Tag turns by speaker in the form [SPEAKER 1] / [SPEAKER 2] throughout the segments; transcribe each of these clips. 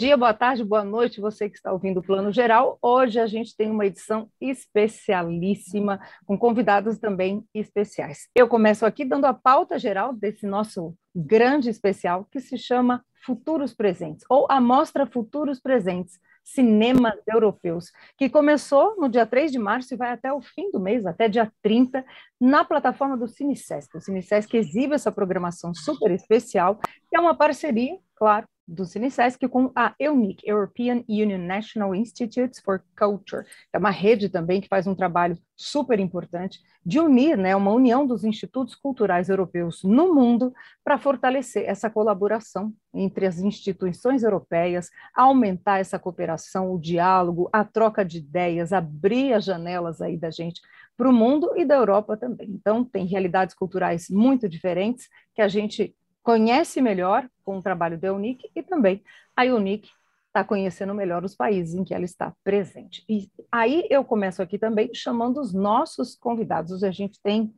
[SPEAKER 1] Dia, boa tarde, boa noite, você que está ouvindo o Plano Geral. Hoje a gente tem uma edição especialíssima, com convidados também especiais. Eu começo aqui dando a pauta geral desse nosso grande especial, que se chama Futuros Presentes, ou a Mostra Futuros Presentes, Cinemas Europeus, que começou no dia 3 de março e vai até o fim do mês, até dia 30, na plataforma do CineSesc. O CineSesc exibe essa programação super especial, que é uma parceria, claro, do CineSesc com a EUNIC, European Union National Institutes for Culture. É uma rede também que faz um trabalho super importante de unir, né, uma união dos institutos culturais europeus no mundo para fortalecer essa colaboração entre as instituições europeias, aumentar essa cooperação, o diálogo, a troca de ideias, abrir as janelas aí da gente para o mundo e da Europa também. Então, tem realidades culturais muito diferentes que a gente conhece melhor com o trabalho da UNIC e também a UNIC está conhecendo melhor os países em que ela está presente. E aí eu começo aqui também chamando os nossos convidados. A gente tem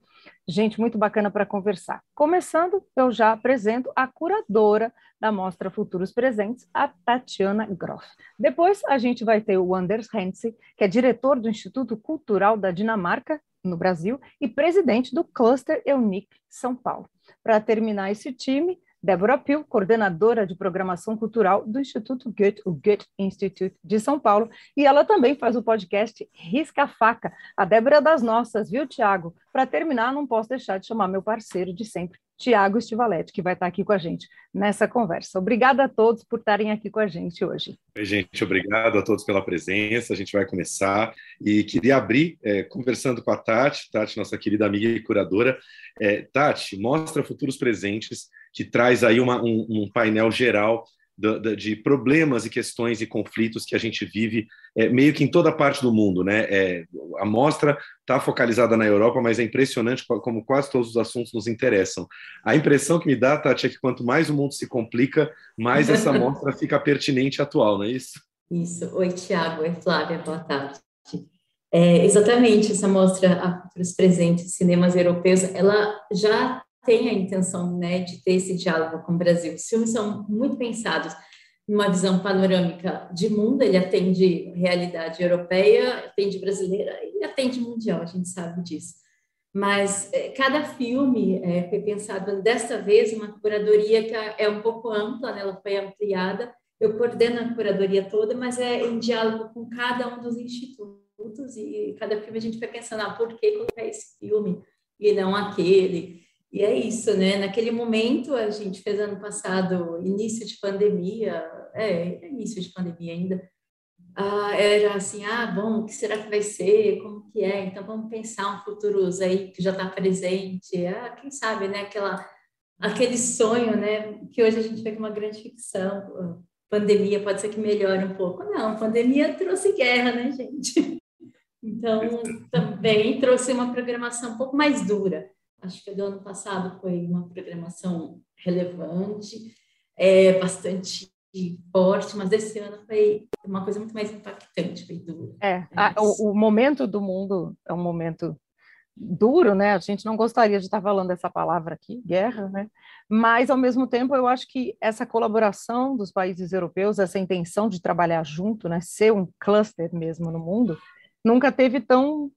[SPEAKER 1] gente muito bacana para conversar. Começando, eu já apresento a curadora da Mostra Futuros Presentes, a Tatiana Groff. Depois a gente vai ter o Anders Hense, que é diretor do Instituto Cultural da Dinamarca, no Brasil, e presidente do Cluster EUNIC São Paulo. Para terminar esse time, Débora Pil, coordenadora de programação cultural do Instituto Goethe, o Goethe Institute de São Paulo, e ela também faz o podcast Risca a Faca. A Débora é das nossas, viu, Tiago? Para terminar, não posso deixar de chamar meu parceiro de sempre, Tiago Stivaletti, que vai estar aqui com a gente nessa conversa. Obrigada a todos por estarem aqui com a gente hoje.
[SPEAKER 2] Oi, gente, obrigado a todos pela presença. A gente vai começar e queria abrir é, conversando com a Tati, Tati, nossa querida amiga e curadora. É, Tati, mostra futuros presentes, que traz aí uma, um, um painel geral de problemas e questões e conflitos que a gente vive é, meio que em toda parte do mundo, né? É, a mostra está focalizada na Europa, mas é impressionante como quase todos os assuntos nos interessam. A impressão que me dá, Tati, é que quanto mais o mundo se complica, mais essa mostra fica pertinente e atual, não é isso?
[SPEAKER 3] Isso. Oi, Tiago. Oi, Flávia. Boa tarde. É, exatamente, essa mostra para os presentes cinemas europeus, ela já tem a intenção né, de ter esse diálogo com o Brasil. Os filmes são muito pensados numa visão panorâmica de mundo, ele atende realidade europeia, atende brasileira e atende mundial, a gente sabe disso. Mas é, cada filme é, foi pensado, desta vez, uma curadoria que é um pouco ampla, né, ela foi ampliada, eu coordeno a curadoria toda, mas é em diálogo com cada um dos institutos e cada filme a gente vai pensando, ah, por que colocar esse filme e não aquele? E é isso, né? Naquele momento, a gente fez ano passado, início de pandemia, é, início de pandemia ainda, ah, era assim, ah, bom, o que será que vai ser? Como que é? Então, vamos pensar um futuro aí que já está presente. Ah, quem sabe, né? Aquela, aquele sonho, né? Que hoje a gente vê que é uma grande ficção. Pandemia pode ser que melhore um pouco. Não, pandemia trouxe guerra, né, gente? Então, também trouxe uma programação um pouco mais dura acho que do ano passado foi uma programação relevante, é, bastante forte, mas esse ano foi uma coisa muito mais impactante, foi duro.
[SPEAKER 1] É, a, o, o, momento do mundo é um momento duro, né? A gente não gostaria de estar falando essa palavra aqui, guerra, né? Mas ao mesmo tempo eu acho que essa colaboração dos países europeus, essa intenção de trabalhar junto, né, ser um cluster mesmo no mundo, nunca teve tão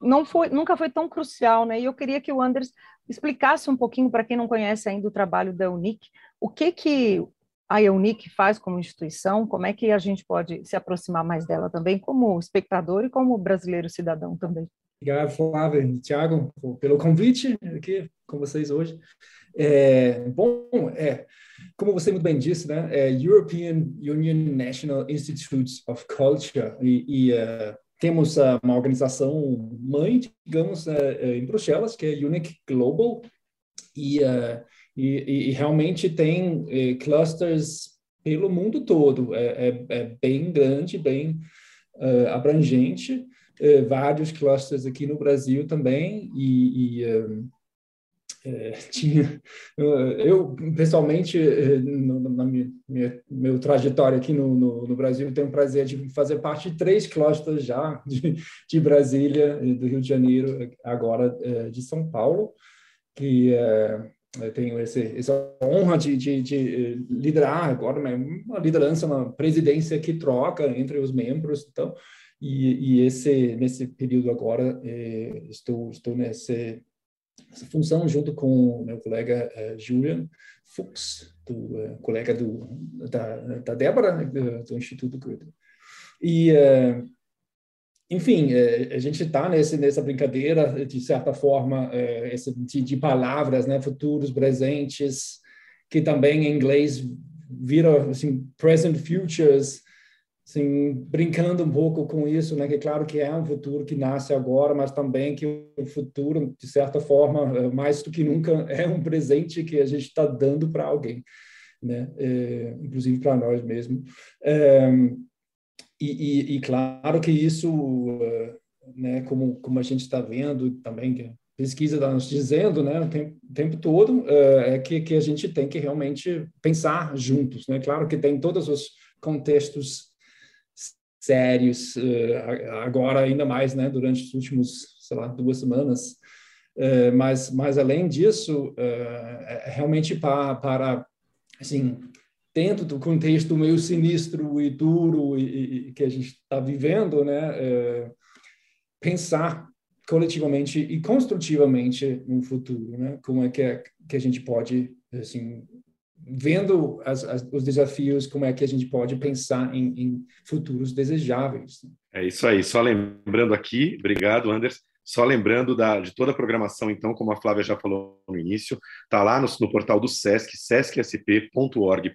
[SPEAKER 1] não foi, nunca foi tão crucial, né? E eu queria que o Anders explicasse um pouquinho para quem não conhece ainda o trabalho da UNIC, o que que a UNIC faz como instituição, como é que a gente pode se aproximar mais dela também como espectador e como brasileiro cidadão também.
[SPEAKER 4] Obrigado, Flávia e Thiago, pelo convite aqui com vocês hoje. É, bom, é, como você muito bem disse, né, é European Union National Institutes of Culture e, e uh, temos uh, uma organização mãe, digamos, uh, em Bruxelas, que é Unique Global, e, uh, e, e, realmente tem eh, clusters pelo mundo todo. É, é, é bem grande, bem abrangente. uh, vários clusters aqui no Brasil também, e, e é, tinha eu pessoalmente na minha, meu trajetória aqui no, no, no, Brasil tenho o prazer de fazer parte de três clusters já de, de Brasília do Rio de Janeiro agora de São Paulo que eu tenho esse, essa honra de, de, de, liderar agora né, uma liderança uma presidência que troca entre os membros então e, e esse nesse período agora estou estou nesse essa função junto com meu colega uh, Julian Fuchs, do uh, colega do, da, da Débora, né, do, do, Instituto Goethe. E, uh, enfim, a gente está nessa brincadeira, de certa forma, esse, de, de, palavras, né, futuros, presentes, que também em inglês vira assim, present futures, assim, brincando um pouco com isso, né? Que claro que é um futuro que nasce agora, mas também que o futuro, de certa forma, é, mais do que nunca, é um presente que a gente está dando para alguém, né? É, inclusive para nós mesmos. É, e, e, e, claro que isso, é, né? Como como a gente está vendo também que pesquisa está nos dizendo, né, o tempo, tempo todo, é, é que, que a gente tem que realmente pensar juntos, né? Claro que tem todos os contextos sérios, uh, agora ainda mais, né, durante os últimos, sei lá, duas semanas. Uh, mas, mas além disso, uh, é realmente para, para, assim, dentro do contexto meio sinistro e duro e, e que a gente está vivendo, né, pensar coletivamente e construtivamente no futuro, né, como é que, é, que a gente pode, assim, vendo as, as, os desafios, como é que a gente pode pensar em, em, futuros desejáveis.
[SPEAKER 2] É isso aí. Só lembrando aqui, obrigado, Anderson. Só lembrando da, de toda a programação, então, como a Flávia já falou no início, está lá no, no, portal do SESC, sescsp.org.br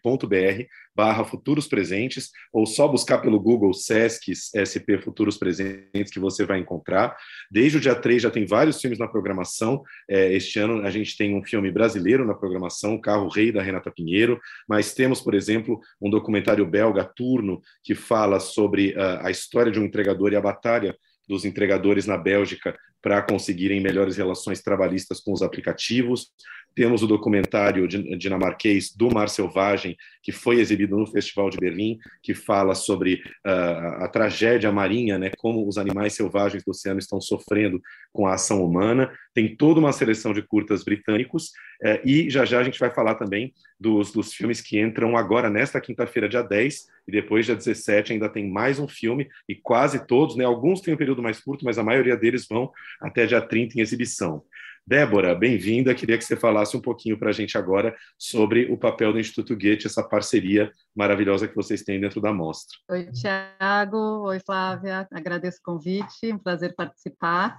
[SPEAKER 2] barra Futuros Presentes, ou só buscar pelo Google SESC SP Futuros Presentes que você vai encontrar. Desde o dia 3 já tem vários filmes na programação. É, este ano a gente tem um filme brasileiro na programação, Carro Rei, da Renata Pinheiro, mas temos, por exemplo, um documentário belga, Turno, que fala sobre uh, a história de um entregador e a batalha dos entregadores na Bélgica para conseguirem melhores relações trabalhistas com os aplicativos. Temos o documentário dinamarquês do Mar Selvagem, que foi exibido no Festival de Berlim, que fala sobre uh, a tragédia marinha, né, como os animais selvagens do oceano estão sofrendo com a ação humana. Tem toda uma seleção de curtas britânicos, uh, e já já a gente vai falar também dos, dos filmes que entram agora, nesta quinta-feira, dia 10, e depois, dia 17, ainda tem mais um filme, e quase todos, né, alguns têm um período mais curto, mas a maioria deles vão até dia 30 em exibição. Débora, bem-vinda. Queria que você falasse um pouquinho para a gente agora sobre o papel do Instituto Goethe, essa parceria maravilhosa que vocês têm dentro da mostra.
[SPEAKER 5] Oi, Tiago. Oi, Flávia. Agradeço o convite, um prazer participar.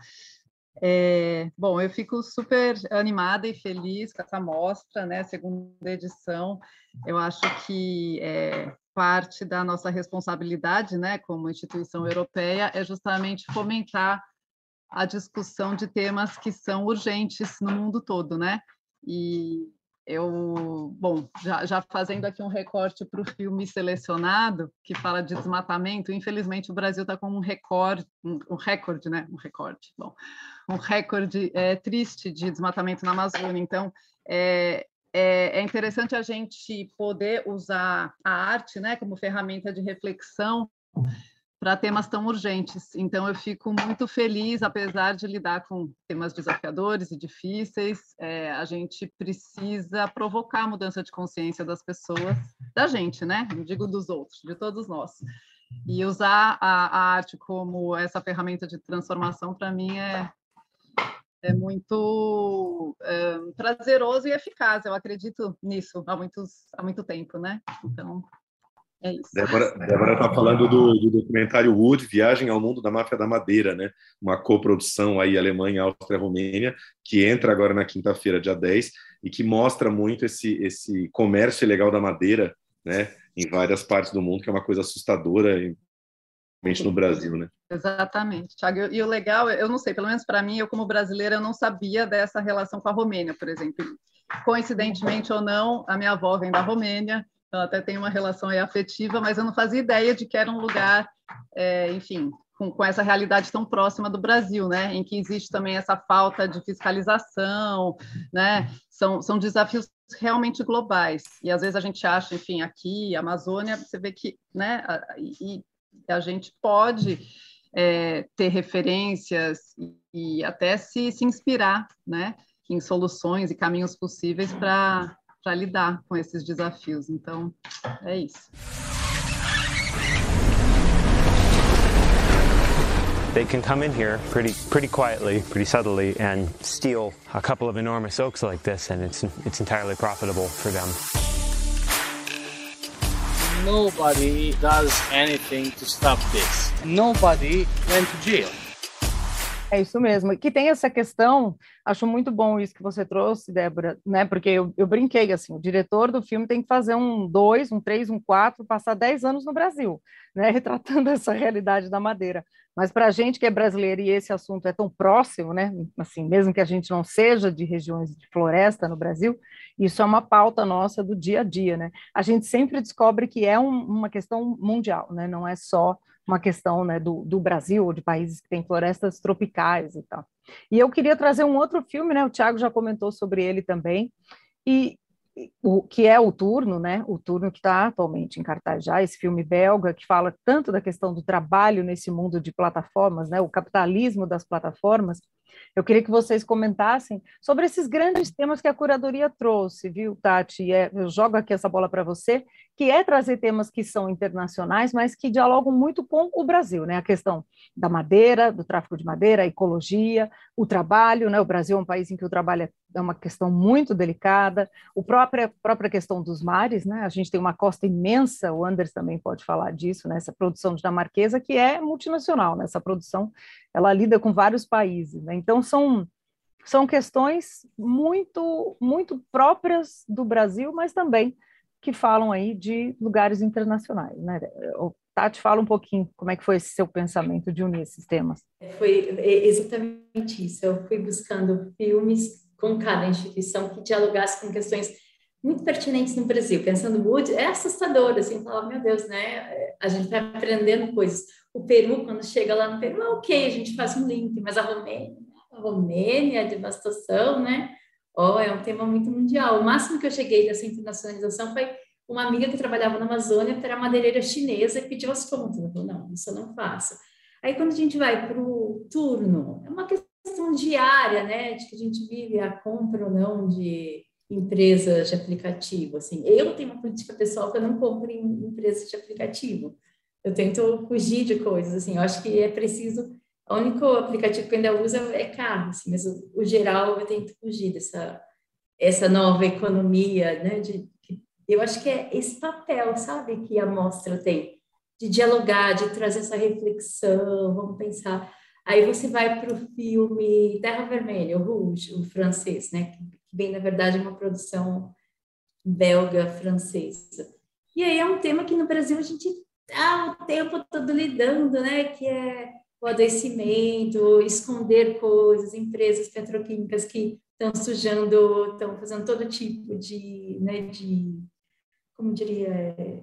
[SPEAKER 5] É, bom, eu fico super animada e feliz com essa mostra, né? Segunda edição. Eu acho que é, parte da nossa responsabilidade, né, como instituição europeia, é justamente fomentar a discussão de temas que são urgentes no mundo todo, né? E eu, bom, já, já fazendo aqui um recorte para o filme selecionado, que fala de desmatamento, infelizmente o Brasil está com um recorde, um, um, recorde, né? Um recorde, bom, um recorde é, triste de desmatamento na Amazônia. Então, é, é, é interessante a gente poder usar a arte, né, como ferramenta de reflexão para temas tão urgentes. Então, eu fico muito feliz, apesar de lidar com temas desafiadores e difíceis, é, a gente precisa provocar a mudança de consciência das pessoas, da gente, né? Não digo dos outros, de todos nós. E usar a, a arte como essa ferramenta de transformação, para mim, é, é muito é, prazeroso e eficaz. Eu acredito nisso há, muitos, há muito tempo, né? Então, é isso.
[SPEAKER 2] Débora está falando do, do, documentário Wood, Viagem ao Mundo da Máfia da Madeira, né? uma coprodução aí Alemanha, Áustria, Romênia, que entra agora na quinta-feira, dia 10, e que mostra muito esse, esse comércio ilegal da madeira né? em várias partes do mundo, que é uma coisa assustadora, principalmente no Brasil. Né?
[SPEAKER 5] Exatamente, Thiago. E o legal, eu não sei, pelo menos para mim, eu como brasileira, eu não sabia dessa relação com a Romênia, por exemplo. Coincidentemente ou não, a minha avó vem da Romênia, ela até tem uma relação afetiva, mas eu não fazia ideia de que era um lugar, é, enfim, com, com, essa realidade tão próxima do Brasil, né, em que existe também essa falta de fiscalização, né, são, são desafios realmente globais, e às vezes a gente acha, enfim, aqui, Amazônia, você vê que, né, a, e a gente pode é, ter referências e, e até se, se inspirar, né, em soluções e caminhos possíveis para lidar com esses desafios. Então, é isso.
[SPEAKER 6] They can come in here pretty, pretty quietly, pretty subtly, and steal a couple of enormous oaks like this, and it's, it's entirely profitable for them.
[SPEAKER 7] Nobody does anything to stop this. Nobody went to jail.
[SPEAKER 1] É isso mesmo. Que tem essa questão, acho muito bom isso que você trouxe, Débora, né? Porque eu, eu brinquei assim, o diretor do filme tem que fazer um dois, um três, um quatro, passar dez anos no Brasil, né? Retratando essa realidade da madeira. Mas para a gente que é brasileiro e esse assunto é tão próximo, né? Assim, mesmo que a gente não seja de regiões de floresta no Brasil, isso é uma pauta nossa do dia a dia, né? A gente sempre descobre que é um, uma questão mundial, né? Não é só uma questão né, do, do Brasil de países que têm florestas tropicais e tal. E eu queria trazer um outro filme, né? O Tiago já comentou sobre ele também, e o que é o Turno, né? O Turno que está atualmente em cartaz já, esse filme belga que fala tanto da questão do trabalho nesse mundo de plataformas, né? O capitalismo das plataformas, eu queria que vocês comentassem sobre esses grandes temas que a curadoria trouxe, viu, Tati? É, eu jogo aqui essa bola para você, que é trazer temas que são internacionais, mas que dialogam muito com o Brasil, né? A questão da madeira, do tráfico de madeira, a ecologia, o trabalho, né? O Brasil é um país em que o trabalho é uma questão muito delicada, a própria, própria questão dos mares, né? A gente tem uma costa imensa, o Anders também pode falar disso, né? Essa produção dinamarquesa que é multinacional, né? Essa produção, ela lida com vários países, né? Então, são são questões muito muito próprias do Brasil, mas também que falam aí de lugares internacionais, né? O Tati, fala um pouquinho como é que foi esse seu pensamento de unir esses temas.
[SPEAKER 3] Foi exatamente isso. Eu fui buscando filmes com cada instituição que dialogasse com questões muito pertinentes no Brasil. Pensando Wood, é assustador, assim, falar, meu Deus, né? A gente está aprendendo coisas. O Peru, quando chega lá no Peru, é ok, a gente faz um link, mas a Romênia, a Romênia, a devastação, né? Oh, é um tema muito mundial. O máximo que eu cheguei dessa internacionalização foi uma amiga que trabalhava na Amazônia, que era madeireira chinesa, e pediu as contas. Ela falou, não, isso eu não faço. Aí, quando a gente vai para o turno, é uma questão diária, né, de que a gente vive a compra ou não de empresas de aplicativo. Assim, eu tenho uma política pessoal que eu não compro em empresas de aplicativo. Eu tento fugir de coisas, assim, eu acho que é preciso o único aplicativo que eu ainda uso é carro, assim, mas o, o, geral eu tento fugir dessa essa nova economia, né? De, eu acho que é esse papel, sabe, que a mostra tem de dialogar, de trazer essa reflexão, vamos pensar. Aí você vai para o filme Terra Vermelha, o Rouge, o francês, né? Que vem, na verdade, uma produção belga-francesa. E aí é um tema que no Brasil a gente está o tempo todo lidando, né? Que é o adoecimento, esconder coisas, empresas petroquímicas que estão sujando, estão fazendo todo tipo de, né, de como diria, é,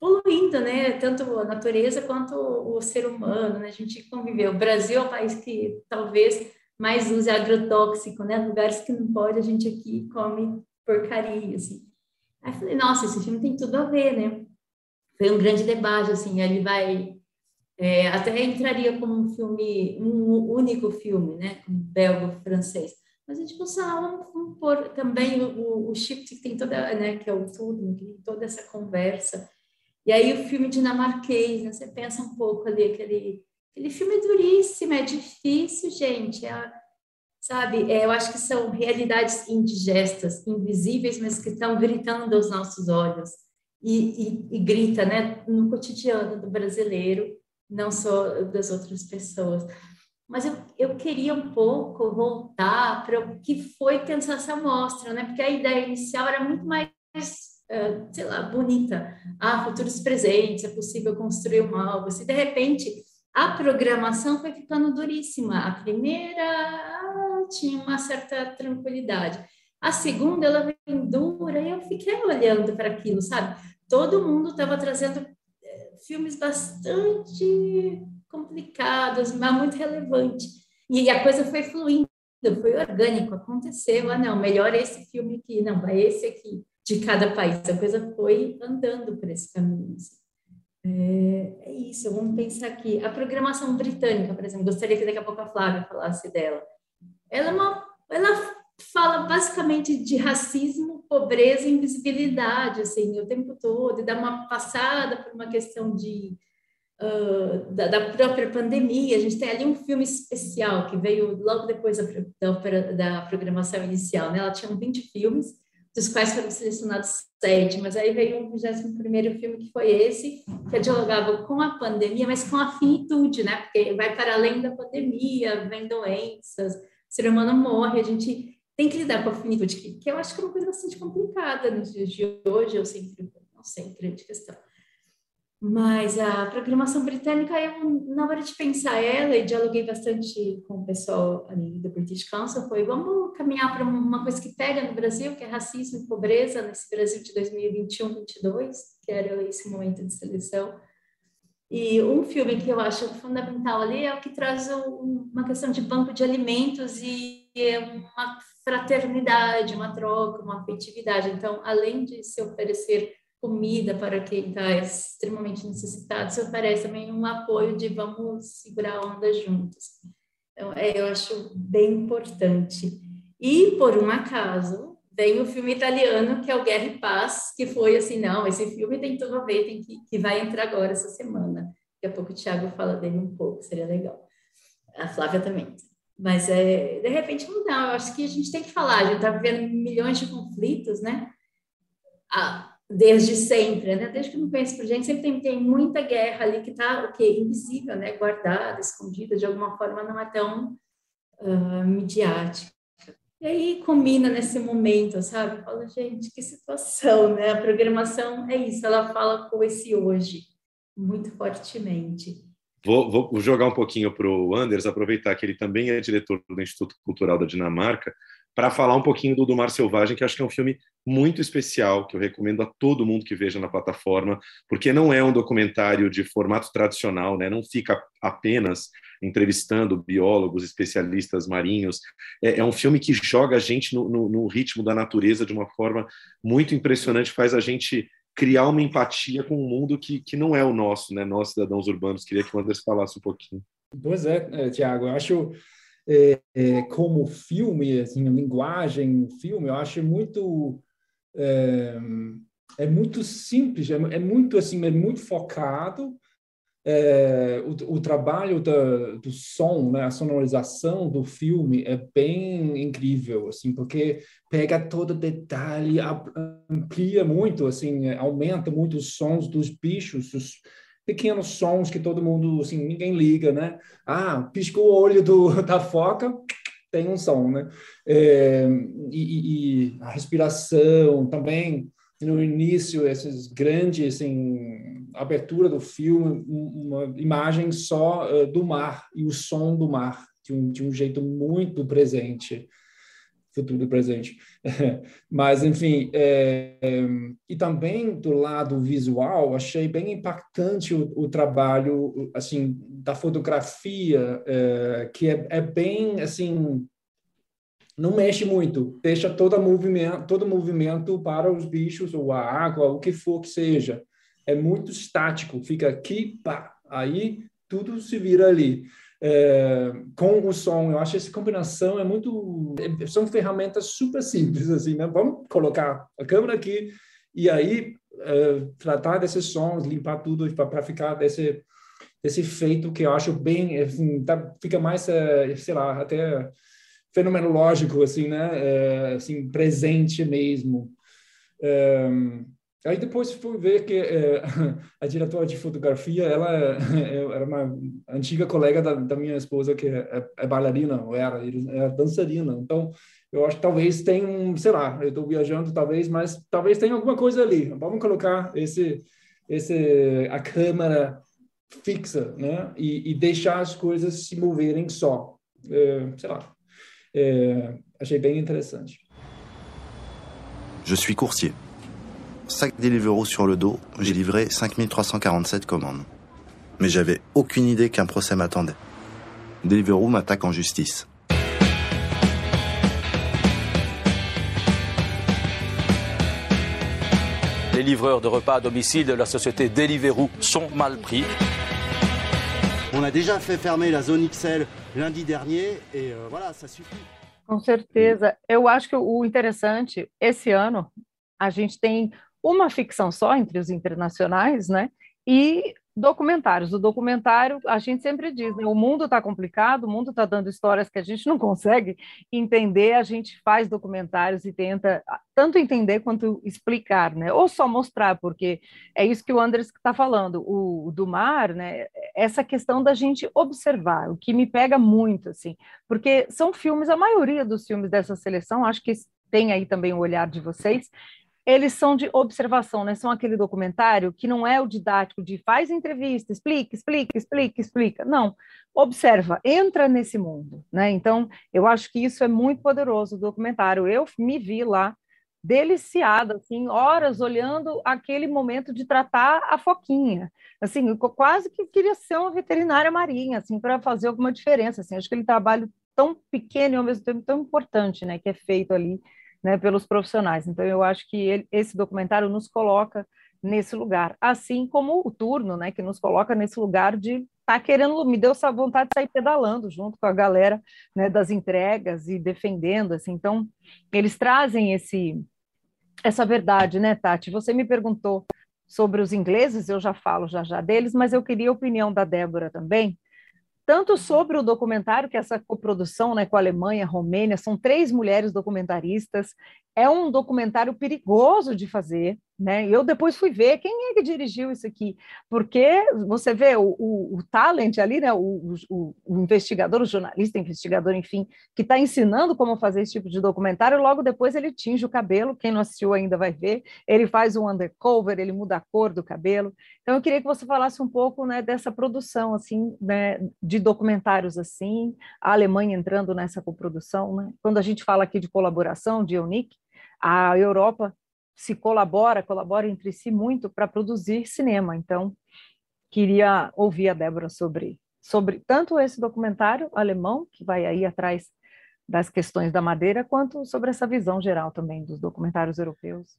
[SPEAKER 3] poluindo, né, tanto a natureza quanto o ser humano, né, a gente conviveu. O Brasil é o país que talvez mais use agrotóxico, né, lugares que não pode, a gente aqui come porcaria, assim. Aí falei, nossa, esse filme tem tudo a ver, né? Foi um grande debate, assim, ele vai é, até entraria como um filme, um único filme, né, como belgo-francês. Mas a gente pensou, ah, vamos, pôr também o, o Shift, que tem toda, né, que é o tudo, que tem toda essa conversa. E aí o filme dinamarquês, né, você pensa um pouco ali, aquele, aquele filme é duríssimo, é difícil, gente, é, sabe? É, eu acho que são realidades indigestas, invisíveis, mas que estão gritando aos nossos olhos. E, e, e grita, né, no cotidiano do brasileiro, não só das outras pessoas. Mas eu, eu queria um pouco voltar para o que foi pensar essa mostra, né? Porque a ideia inicial era muito mais, uh, sei lá, bonita. Ah, futuros presentes, é possível construir um algo. E de repente, a programação foi ficando duríssima. A primeira ah, tinha uma certa tranquilidade. A segunda, ela vem dura, e eu fiquei olhando para aquilo, sabe? Todo mundo estava trazendo filmes bastante complicadas, mas muito relevante. E a coisa foi fluindo, foi orgânico, aconteceu. Ah, não, melhor esse filme aqui, não, vai esse aqui, de cada país. A coisa foi andando por esse caminho. Assim. É, é, isso, vamos pensar aqui. A programação britânica, por exemplo, gostaria que daqui a pouco a Flávia falasse dela. Ela, é uma, ela fala basicamente de racismo, pobreza e invisibilidade, assim, o tempo todo, e dá uma passada por uma questão de uh, da, da, própria pandemia. A gente tem ali um filme especial que veio logo depois da, da, da programação inicial, né? Ela tinha 20 filmes, dos quais foram selecionados sete, mas aí veio o 21 filme que foi esse, que dialogava com a pandemia, mas com a finitude, né? Porque vai para além da pandemia, vem doenças, o ser humano morre, a gente tem que lidar com a finitude, que, que eu acho que é uma coisa bastante complicada nos dias de hoje, eu sempre, não sei, grande questão. Mas a programação britânica, eu, na hora de pensar ela, e dialoguei bastante com o pessoal ali do British Council, foi vamos caminhar para uma coisa que pega no Brasil, que é racismo e pobreza, nesse Brasil de 2021-22, que era esse momento de seleção. E um filme que eu acho fundamental ali é o que traz uma questão de banco de alimentos e uma fraternidade, uma troca, uma afetividade. Então, além de se oferecer comida para quem está extremamente necessitado, se oferece também um apoio de vamos segurar a onda juntos. Então, é, eu acho bem importante. E, por um acaso, tem o filme italiano, que é o Guerra e Paz, que foi assim, não, esse filme tem tudo a ver, tem que, que vai entrar agora essa semana. Daqui a pouco o Thiago fala dele um pouco, seria legal. A Flávia também. Mas, é, de repente, não, eu acho que a gente tem que falar, a gente está vivendo milhões de conflitos, né? Ah, desde sempre, né? Desde que eu me conheço por gente, sempre tem, tem muita guerra ali que está o quê? Invisível, né? Guardada, escondida, de alguma forma não é tão uh, midiática. E aí combina nesse momento, sabe? Fala, gente, que situação, né? A programação é isso, ela fala com esse hoje, muito fortemente.
[SPEAKER 2] Vou, vou jogar um pouquinho para o Anders, aproveitar que ele também é diretor do Instituto Cultural da Dinamarca, para falar um pouquinho do, do Mar Selvagem, que acho que é um filme muito especial, que eu recomendo a todo mundo que veja na plataforma, porque não é um documentário de formato tradicional, né? não fica apenas entrevistando biólogos, especialistas marinhos. É, é um filme que joga a gente no, no, no ritmo da natureza de uma forma muito impressionante, faz a gente criar uma empatia com um mundo que, que não é o nosso, né? Nós, cidadãos urbanos. Queria que o Anderson falasse um pouquinho.
[SPEAKER 4] Pois é, é Tiago, eu acho é, é, como filme, assim, a linguagem, filme, eu acho muito é, é muito simples, é, é, muito assim, é muito focado. É, o, o, trabalho da, do som, né, a sonorização do filme é bem incrível, assim, porque pega todo detalhe, amplia muito, assim, aumenta muito os sons dos bichos, os, pequenos sons que todo mundo, assim, ninguém liga, né? Ah, piscou o olho do, da foca, tem um som, né? É, e, e, a respiração também, no início, esses grandes, assim, abertura do filme, uma imagem só uh, do mar e o som do mar, de um, de um jeito muito presente futuro e presente. Mas, enfim, é, é, e também do lado visual, achei bem impactante o, o trabalho, assim, da fotografia, é, que é, é, bem, assim, não mexe muito, deixa todo movimento, todo movimento para os bichos ou a água, o que for que seja. É muito estático, fica aqui, pá, aí tudo se vira ali é, com o som. Eu acho essa combinação é muito. São ferramentas super simples, assim, né? Vamos colocar a câmera aqui e aí é, tratar desses sons, limpar tudo para ficar desse, desse efeito que eu acho bem. Assim, tá, fica mais, é, sei lá, até fenomenológico, assim, né? É, assim, presente mesmo. É, Aí depois fui ver que é, a diretora de fotografia, ela é, era uma antiga colega da, da minha esposa que é, é bailarina, ou era, era dançarina. Então, eu acho que talvez um, sei lá, eu estou viajando talvez, mas talvez tenha alguma coisa ali. Vamos colocar esse, esse a câmera fixa, né? E, e deixar as coisas se moverem só. É, sei lá. É, achei bem interessante.
[SPEAKER 8] Je suis coursier. Sac Deliveroo sur le dos, j'ai livré 5347 commandes. mais j'avais aucune idée qu'un procès m'attendait. Deliveroo m'attaque en justice.
[SPEAKER 9] Les livreurs de repas à domicile de la société Deliveroo sont mal pris.
[SPEAKER 10] On a déjà fait fermer la zone XL lundi dernier et euh, voilà, ça suffit.
[SPEAKER 1] Com certeza. Eu acho que o interessante, esse ano, a gente tem uma ficção só entre os internacionais, né? E documentários. O documentário, a gente sempre diz, né? o mundo está complicado, o mundo está dando histórias que a gente não consegue entender, a gente faz documentários e tenta tanto entender quanto explicar, né? Ou só mostrar, porque é isso que o Andres está falando, o do mar, né? Essa questão da gente observar, o que me pega muito, assim, porque são filmes, a maioria dos filmes dessa seleção, acho que tem aí também o olhar de vocês, eles são de observação, né? São aquele documentário que não é o didático de faz entrevista, explica, explica, explica, explica. Não, observa, entra nesse mundo, né? Então, eu acho que isso é muito poderoso o documentário. Eu me vi lá deliciada, assim, horas olhando aquele momento de tratar a foquinha. Assim, quase que queria ser uma veterinária marinha, assim, para fazer alguma diferença, assim. Acho que ele trabalho tão pequeno e ao mesmo tempo tão importante, né, que é feito ali né, pelos profissionais. Então, eu acho que ele, esse documentário nos coloca nesse lugar, assim como o turno, né, que nos coloca nesse lugar de tá querendo, me deu essa vontade de sair pedalando junto com a galera, né, das entregas e defendendo, assim. Então, eles trazem esse essa verdade, né, Tati? Você me perguntou sobre os ingleses, eu já falo já já deles, mas eu queria a opinião da Débora também, tanto sobre o documentário, que é essa coprodução né, com a Alemanha, Romênia, são três mulheres documentaristas, é um documentário perigoso de fazer, né? Eu depois fui ver quem é que dirigiu isso aqui, porque você vê o, o, o talent ali, né? O, o, o, investigador, o jornalista, investigador, enfim, que está ensinando como fazer esse tipo de documentário, logo depois ele tinge o cabelo, quem não assistiu ainda vai ver, ele faz um undercover, ele muda a cor do cabelo. Então eu queria que você falasse um pouco né, dessa produção, assim, né, de documentários assim, a Alemanha entrando nessa coprodução, né? Quando a gente fala aqui de colaboração, de EUNIC, a Europa se colabora, colabora entre si muito para produzir cinema. Então, queria ouvir a Débora sobre, sobre tanto esse documentário alemão, que vai aí atrás das questões da madeira, quanto sobre essa visão geral também dos documentários europeus.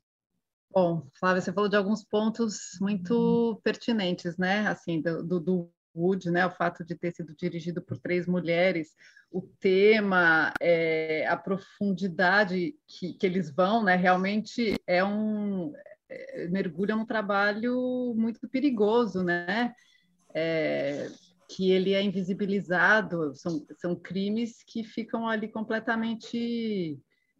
[SPEAKER 5] Bom, Flávia, você falou de alguns pontos muito pertinentes, né? Assim, do, do Wood, né? O fato de ter sido dirigido por três mulheres, o tema, é, a profundidade que, que eles vão, né? Realmente é um é, mergulha num trabalho muito perigoso, né? É, que ele é invisibilizado, são, são crimes que ficam ali completamente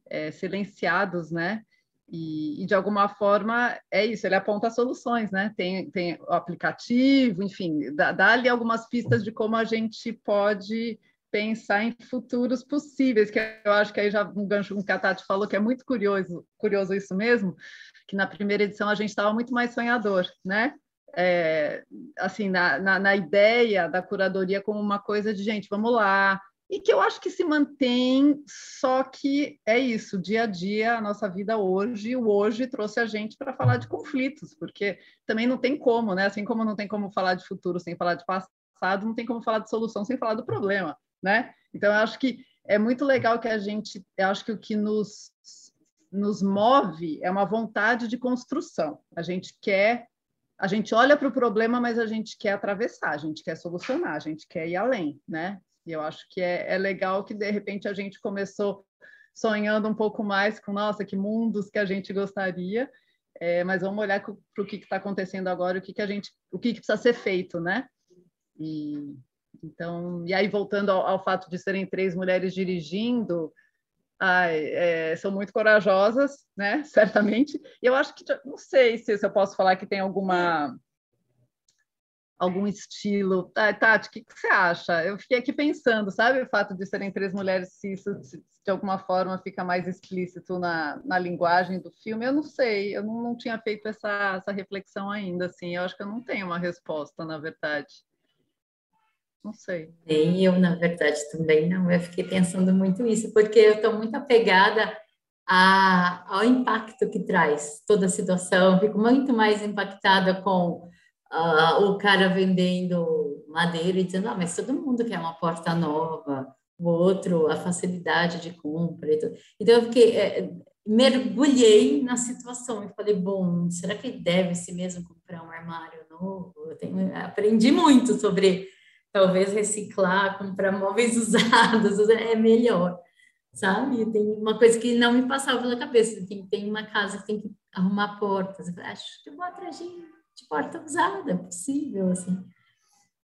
[SPEAKER 5] é, silenciados, né? E, e, de alguma forma é isso, ele aponta soluções, né? Tem, tem o aplicativo, enfim, dá, dá ali algumas pistas de como a gente pode pensar em futuros possíveis, que eu acho que aí já um gancho com o Catati falou que é muito curioso, curioso isso mesmo, que na primeira edição a gente estava muito mais sonhador, né? É, assim, na, na, na ideia da curadoria como uma coisa de gente, vamos lá, e que eu acho que se mantém, só que é isso, dia a dia, a nossa vida hoje, o hoje trouxe a gente para falar de conflitos, porque também não tem como, né? Assim como não tem como falar de futuro sem falar de passado, não tem como falar de solução sem falar do problema, né? Então, eu acho que é muito legal que a gente, eu acho que o que nos, nos move é uma vontade de construção. A gente quer a gente olha para o problema, mas a gente quer atravessar, a gente quer solucionar, a gente quer ir além, né? E eu acho que é, é legal que, de repente, a gente começou sonhando um pouco mais com, nossa, que mundos que a gente gostaria, é, mas vamos olhar para o que está acontecendo agora, o que, que a gente, o que, que precisa ser feito, né? E então, e aí voltando ao, ao fato de serem três mulheres dirigindo, ai, é, são muito corajosas, né? Certamente. E eu acho que não sei se, se eu posso falar que tem alguma algum estilo. Ah, Tati, o que, que, você acha? Eu fiquei aqui pensando, sabe, o fato de serem três mulheres, se isso de alguma forma fica mais explícito na, na linguagem do filme, eu não sei, eu não, não tinha feito essa, essa reflexão ainda, assim, eu acho que eu não tenho uma resposta, na verdade. Não sei.
[SPEAKER 3] Nem eu, na verdade, também não. Eu fiquei pensando muito isso, porque eu estou muito apegada a, ao impacto que traz toda a situação, fico muito mais impactada com uh, o cara vendendo madeira e dizendo, ah, mas todo mundo quer uma porta nova, o outro, a facilidade de compra. Então, eu fiquei, é, mergulhei na situação e falei, bom, será que deve-se mesmo comprar um armário novo? Eu tenho, aprendi muito sobre talvez reciclar, comprar móveis usados, é melhor, sabe? Tem uma coisa que não me passava pela cabeça, tem, tem uma casa que tem que arrumar portas, acho que eu vou atrás de, de porta usada, é possível, assim.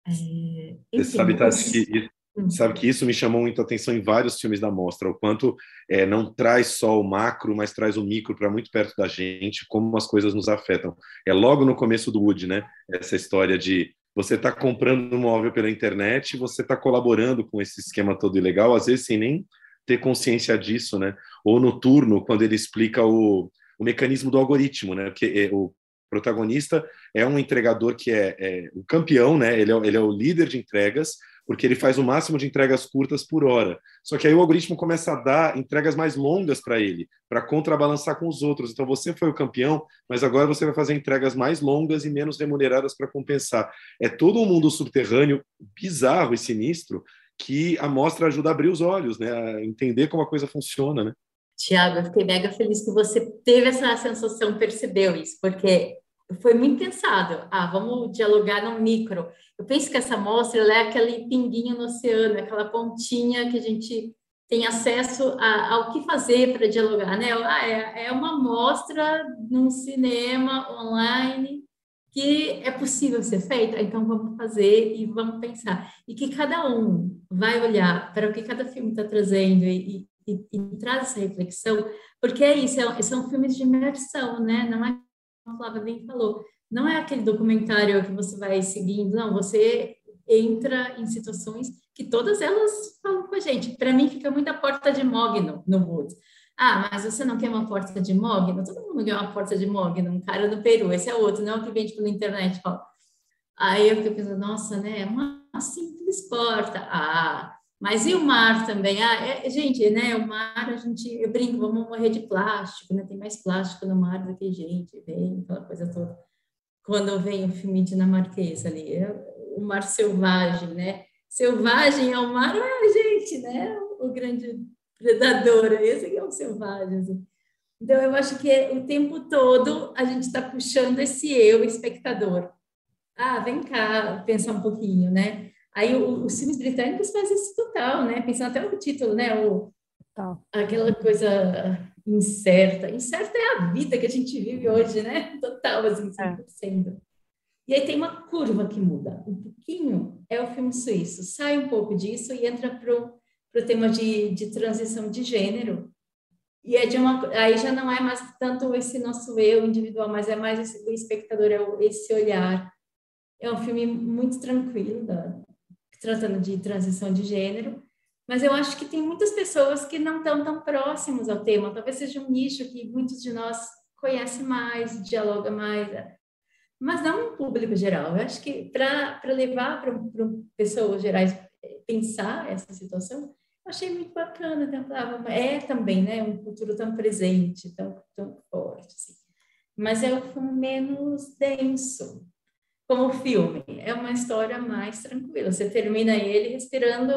[SPEAKER 2] É, enfim, Você sabe, Tati, que Sabe que isso me chamou muita atenção em vários filmes da mostra, o quanto é, não traz só o macro, mas traz o micro para muito perto da gente, como as coisas nos afetam. É logo no começo do Wood, né? Essa história de você está comprando um móvel pela internet, você está colaborando com esse esquema todo ilegal, às vezes sem nem ter consciência disso, né? Ou no turno, quando ele explica o, o mecanismo do algoritmo, né? Porque é, o protagonista é um entregador que é, é o campeão, né? Ele é, ele é o líder de entregas, porque ele faz o máximo de entregas curtas por hora. Só que aí o algoritmo começa a dar entregas mais longas para ele, para contrabalançar com os outros. Então você foi o campeão, mas agora você vai fazer entregas mais longas e menos remuneradas para compensar. É todo um mundo subterrâneo bizarro e sinistro que a mostra ajuda a abrir os olhos, né, a entender como a coisa funciona, né?
[SPEAKER 3] Tiago, eu fiquei mega feliz que você teve essa sensação, percebeu isso, porque foi muito pensado. Ah, vamos dialogar no micro. Eu penso que essa amostra é aquele pinguinho no oceano, aquela pontinha que a gente tem acesso ao que fazer para dialogar, né? Ah, é, é uma amostra num cinema online que é possível ser feita, então vamos fazer e vamos pensar. E que cada um vai olhar para o que cada filme está trazendo e, e, e, traz essa reflexão, porque é isso, é, são filmes de imersão, né? Não é a Flávia bem falou, não é aquele documentário que você vai seguindo, não, você entra em situações que todas elas falam com a gente. Para mim, fica muita porta de mogno no Woods. Ah, mas você não quer uma porta de mogno? Todo mundo quer uma porta de mogno, um cara do Peru, esse é outro, não é o que vende pela internet. Fala. Aí eu fiquei pensando, nossa, né, uma simples porta. Ah, mas e o mar também? Ah, é, gente, né? O mar, a gente, eu brinco, vamos morrer de plástico, né? Tem mais plástico no mar do que gente, vem aquela coisa toda. Quando vem o filme dinamarquês ali, é o mar selvagem, né? Selvagem é o mar, ah, gente, né? O grande predador, esse aqui é o selvagem. Assim. Então, eu acho que o tempo todo a gente está puxando esse eu, espectador. Ah, vem cá, pensar um pouquinho, né? Aí o, os filmes britânicos fazem isso total, né? Pensando até o título, né? O, aquela coisa incerta. Incerta é a vida que a gente vive hoje, né? Total, assim, 100%. É. E aí tem uma curva que muda. Um pouquinho é o filme suíço. Sai um pouco disso e entra para o tema de, de transição de gênero. E é de uma, aí já não é mais tanto esse nosso eu individual, mas é mais esse, o espectador, é esse olhar. É um filme muito tranquilo, da, tratando de transição de gênero, mas eu acho que tem muitas pessoas que não estão tão próximos ao tema. Talvez seja um nicho que muitos de nós conhecem mais, dialoga mais, mas não um público geral. Eu acho que para levar para pessoas gerais pensar essa situação, eu achei muito bacana. É também né, um futuro tão presente, tão, tão forte. Assim. Mas é um menos denso, como filme. É uma história mais tranquila. Você termina ele respirando,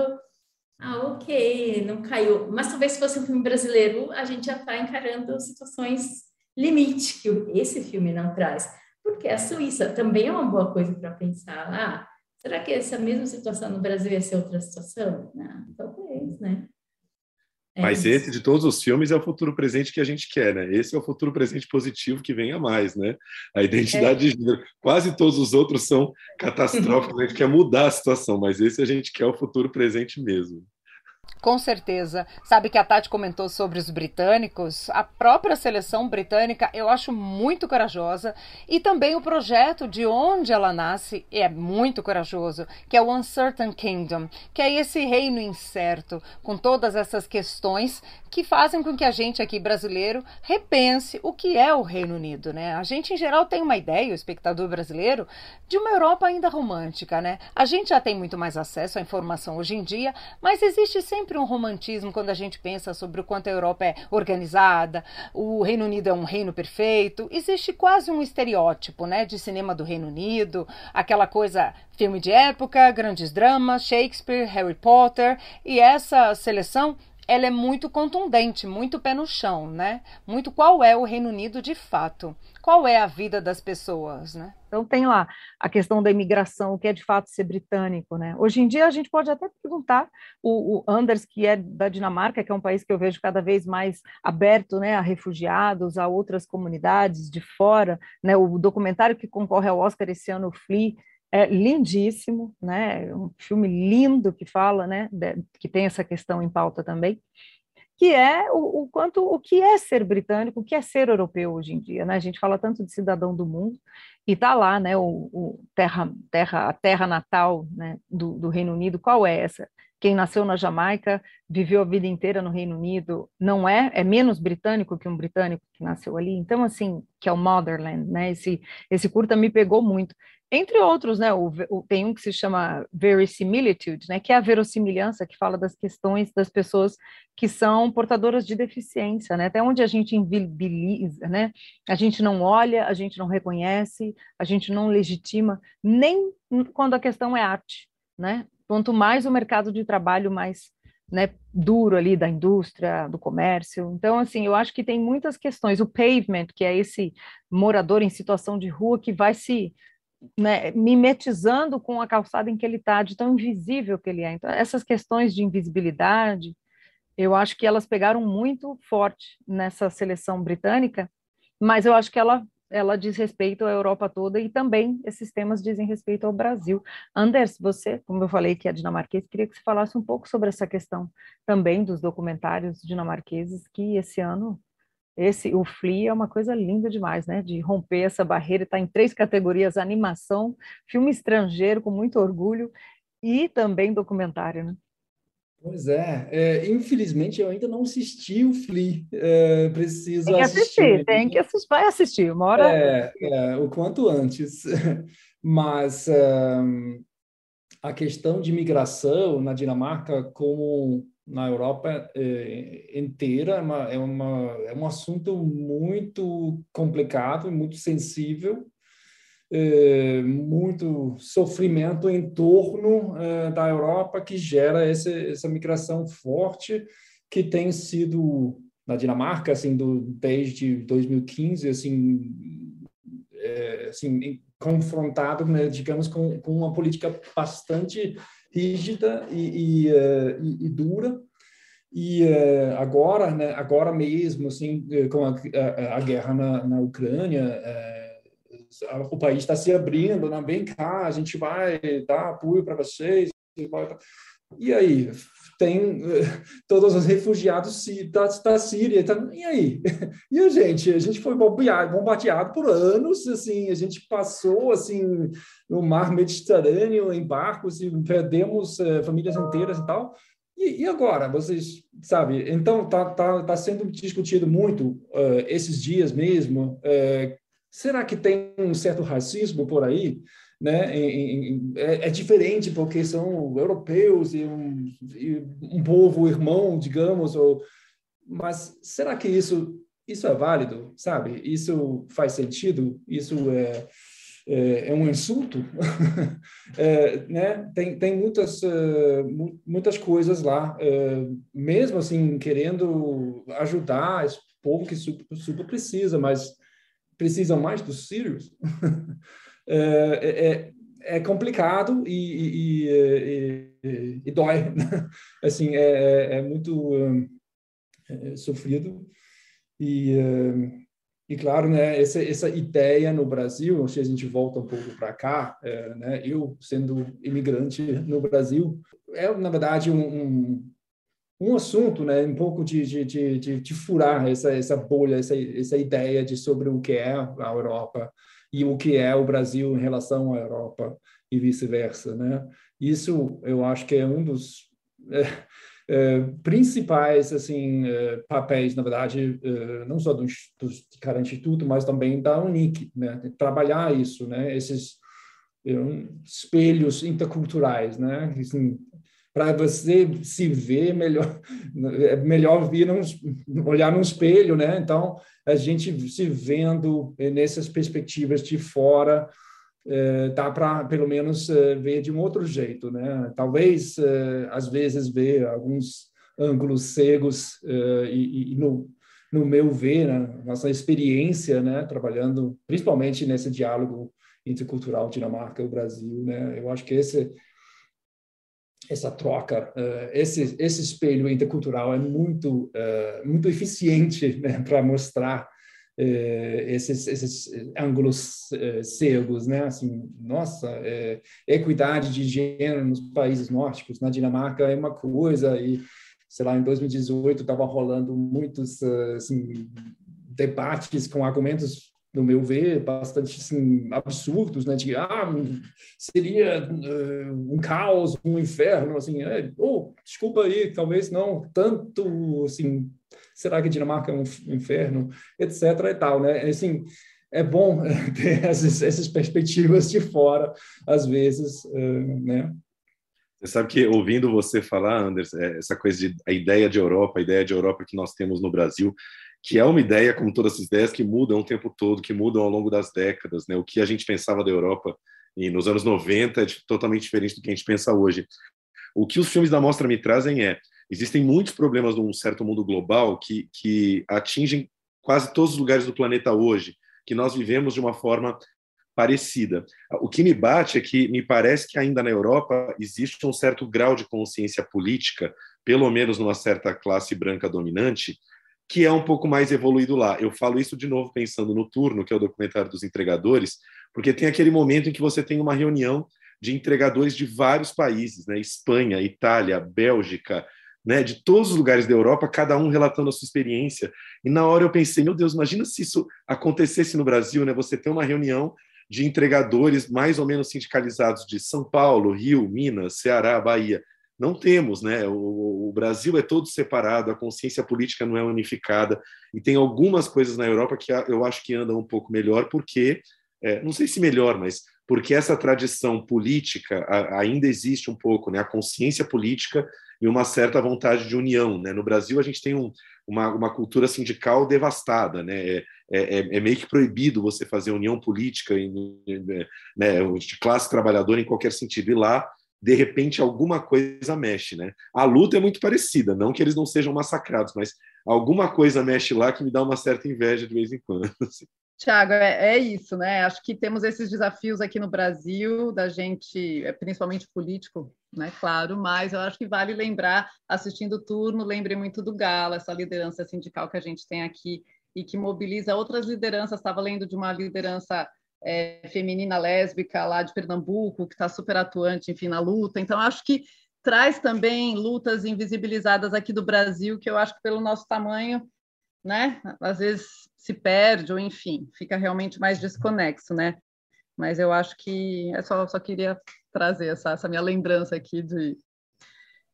[SPEAKER 3] ah, ok, não caiu. Mas talvez se fosse um filme brasileiro, a gente já está encarando situações limite que esse filme não traz. Porque a Suíça também é uma boa coisa para pensar. Ah, será que essa mesma situação no Brasil ia ser outra situação? Não, talvez, né?
[SPEAKER 2] É Mas isso. esse de todos os filmes é o futuro presente que a gente quer, né? Esse é o futuro presente positivo que venha mais, né? A identidade é. de gênero. Quase todos os outros são catastróficos, a gente quer mudar a situação, mas esse a gente quer o futuro presente mesmo.
[SPEAKER 1] Com certeza. Sabe que a Tati comentou sobre os britânicos? A própria seleção britânica eu acho muito corajosa e também o projeto de onde ela nasce é muito corajoso, que é o Uncertain Kingdom, que é esse reino incerto, com todas essas questões que fazem com que a gente aqui brasileiro repense o que é o Reino Unido, né? A gente em geral tem uma ideia, o espectador brasileiro, de uma Europa ainda romântica, né? A gente já tem muito mais acesso à informação hoje em dia, mas existe sempre um romantismo quando a gente pensa sobre o quanto a Europa é organizada, o Reino Unido é um reino perfeito. Existe quase um estereótipo, né, de cinema do Reino Unido, aquela coisa filme de época, grandes dramas, Shakespeare, Harry Potter, e essa seleção ela é muito contundente, muito pé no chão, né? Muito qual é o Reino Unido de fato, qual é a vida das pessoas, né? Então tem lá a questão da imigração, o que é de fato ser britânico, né? Hoje em dia a gente pode até perguntar o, o, Anders, que é da Dinamarca, que é um país que eu vejo cada vez mais aberto, né, a refugiados, a outras comunidades de fora, né? O documentário que concorre ao Oscar esse ano, o Flea, é lindíssimo, né? É um filme lindo que fala, né? De, que tem essa questão em pauta também, que é o, o, quanto o que é ser britânico, o que é ser europeu hoje em dia, né? A gente fala tanto de cidadão do mundo e tá lá, né? O, o terra, terra, a terra natal, né? Do, do Reino Unido, qual é essa? Quem nasceu na Jamaica, viveu a vida inteira no Reino Unido, não é, é menos britânico que um britânico que nasceu ali. Então, assim, que é o Motherland, né? Esse, esse curta me pegou muito entre outros, né, o, o, tem um que se chama verisimilitude, né, que é a verossimilhança, que fala das questões das pessoas que são portadoras de deficiência, né, até onde a gente invisibiliza, né, a gente não olha, a gente não reconhece, a gente não legitima, nem quando a questão é arte, né, quanto mais o mercado de trabalho mais né, duro ali da indústria, do comércio. Então, assim, eu acho que tem muitas questões. O pavement, que é esse morador em situação de rua que vai se né, mimetizando com a calçada em que ele está, de tão invisível que ele é. Então, essas questões de invisibilidade, eu acho que elas pegaram muito forte nessa seleção britânica, mas eu acho que ela, ela diz respeito à Europa toda e também esses temas dizem respeito ao Brasil. Anders, você, como eu falei que é dinamarquês, queria que você falasse um pouco sobre essa questão também dos documentários dinamarqueses que esse ano esse, o Flea é uma coisa linda demais, né? De romper essa barreira, está em três categorias: animação, filme estrangeiro com muito orgulho e também documentário, né?
[SPEAKER 4] Pois é. é, infelizmente eu ainda não assisti o Flea, é, preciso
[SPEAKER 1] tem que assistir. assistir. Tem que assistir, vai assistir, uma hora.
[SPEAKER 4] É, é o quanto antes. Mas um, a questão de migração na Dinamarca como na Europa eh, inteira é, uma, é, uma, é um assunto muito complicado, muito sensível, eh, muito sofrimento em torno eh, da Europa que gera essa, essa migração forte que tem sido na Dinamarca assim do, desde 2015 assim é, assim confrontado né, digamos com, com uma política bastante rígida e, e, uh, e, e dura. E uh, agora, né, agora mesmo, assim, eh, com a, a, a guerra na, na Ucrânia, uh, o país está se abrindo, né? vem cá, a gente vai dar apoio para vocês. E aí, tem todos os refugiados da, da Síria. Então, e aí? E a gente? A gente foi bombardeado por anos, assim, a gente passou, assim, no mar Mediterrâneo em barcos e perdemos uh, famílias inteiras e tal. E, e, agora, vocês, sabe? Então, tá, tá, tá sendo discutido muito uh, esses dias mesmo. Uh, será que tem um certo racismo por aí? Né? É, é, diferente porque são europeus e um, e um povo irmão, digamos, ou, mas será que isso isso é válido, sabe? Isso faz sentido? Isso é é, é um insulto, é, né? Tem tem muitas uh, muitas coisas lá, uh, mesmo assim querendo ajudar esse povo que super, super precisa, mas precisam mais dos sírios. É, é, é, complicado e, e, e, e dói. assim, é, é, é muito é, sofrido. E, e claro, né, essa, essa ideia no Brasil, se a gente volta um pouco para cá, é, né, eu sendo imigrante no Brasil, é na verdade um, um, um assunto, né, um pouco de, de, de, de, furar essa, essa bolha, essa, essa ideia de sobre o que é a Europa e o que é o Brasil em relação à Europa e vice-versa, né? Isso eu acho que é um dos é, é, principais assim é, papéis, na verdade, é, não só do, do cada instituto, mas também da Unic, né? Trabalhar isso, né? Esses é, espelhos interculturais, né? Assim, para você se ver melhor, é melhor vir num, olhar no espelho, né? Então, a gente se vendo nessas perspectivas de fora, é, dá para pelo menos é, ver de um outro jeito, né? Talvez às vezes ver alguns ângulos cegos e, e no, no meu ver, né, nossa experiência, né, trabalhando principalmente nesse diálogo intercultural Dinamarca e Brasil, né, eu acho que esse essa troca, uh, esse esse espelho intercultural é muito uh, muito eficiente né, para mostrar uh, esses esses ângulos cegos, né? Assim, nossa, equidade de gênero nos países nórdicos, na Dinamarca é uma coisa e sei lá, em 2018 estava rolando muitos assim, debates com argumentos no meu ver, bastante assim, absurdos, né? De ah, seria uh, um caos, um inferno, assim, é, oh, desculpa aí, talvez não tanto, assim, será que Dinamarca é um inferno, etc. e tal, né? Assim, é bom ter essas, essas perspectivas de fora, às vezes, uh, né?
[SPEAKER 2] Você sabe que ouvindo você falar, Anderson, é, essa coisa de a ideia de Europa, a ideia de Europa que nós temos no Brasil, que é uma ideia, como todas as ideias, que mudam o tempo todo, que mudam ao longo das décadas. Né? O que a gente pensava da Europa e nos anos 90 é totalmente diferente do que a gente pensa hoje. O que os filmes da mostra me trazem é: existem muitos problemas num certo mundo global que, que atingem quase todos os lugares do planeta hoje, que nós vivemos de uma forma parecida. O que me bate é que me parece que ainda na Europa existe um certo grau de consciência política, pelo menos numa certa classe branca dominante, que é um pouco mais evoluído lá. Eu falo isso de novo pensando no Turno, que é o documentário dos entregadores, porque tem aquele momento em que você tem uma reunião de entregadores de vários países, né? Espanha, Itália, Bélgica, né? De todos os lugares da Europa, cada um relatando a sua experiência. E na hora eu pensei, meu Deus, imagina se isso acontecesse no Brasil, né? Você tem uma reunião de entregadores mais ou menos sindicalizados de São Paulo, Rio, Minas, Ceará, Bahia. Não temos, né? O, o, Brasil é todo separado, a consciência política não é unificada, e tem algumas coisas na Europa que eu acho que andam um pouco melhor, porque, é, não sei se melhor, mas porque essa tradição política ainda existe um pouco, né? A consciência política e uma certa vontade de união, né? No Brasil a gente tem um, uma, uma cultura sindical devastada, né? É, é, é, é meio que proibido você fazer união política né, de classe trabalhadora em qualquer sentido. E lá de repente alguma coisa mexe, né? A luta é muito parecida, não que eles não sejam massacrados, mas alguma coisa mexe lá que me dá uma certa inveja de vez em quando. Assim.
[SPEAKER 5] Tiago, é, é, isso, né? Acho que temos esses desafios aqui no Brasil, da gente, é, principalmente político, né? Claro, mas eu acho que vale lembrar, assistindo o turno, lembrei muito do Gala, essa liderança sindical que a gente tem aqui e que mobiliza outras lideranças. Estava lendo de uma liderança é, feminina lésbica lá de Pernambuco, que está super atuante, enfim, na luta. Então, acho que traz também lutas invisibilizadas aqui do Brasil, que eu acho que pelo nosso tamanho, né, às vezes se perde, ou enfim, fica realmente mais desconexo, né? Mas eu acho que é só, só queria trazer essa, essa minha lembrança aqui de,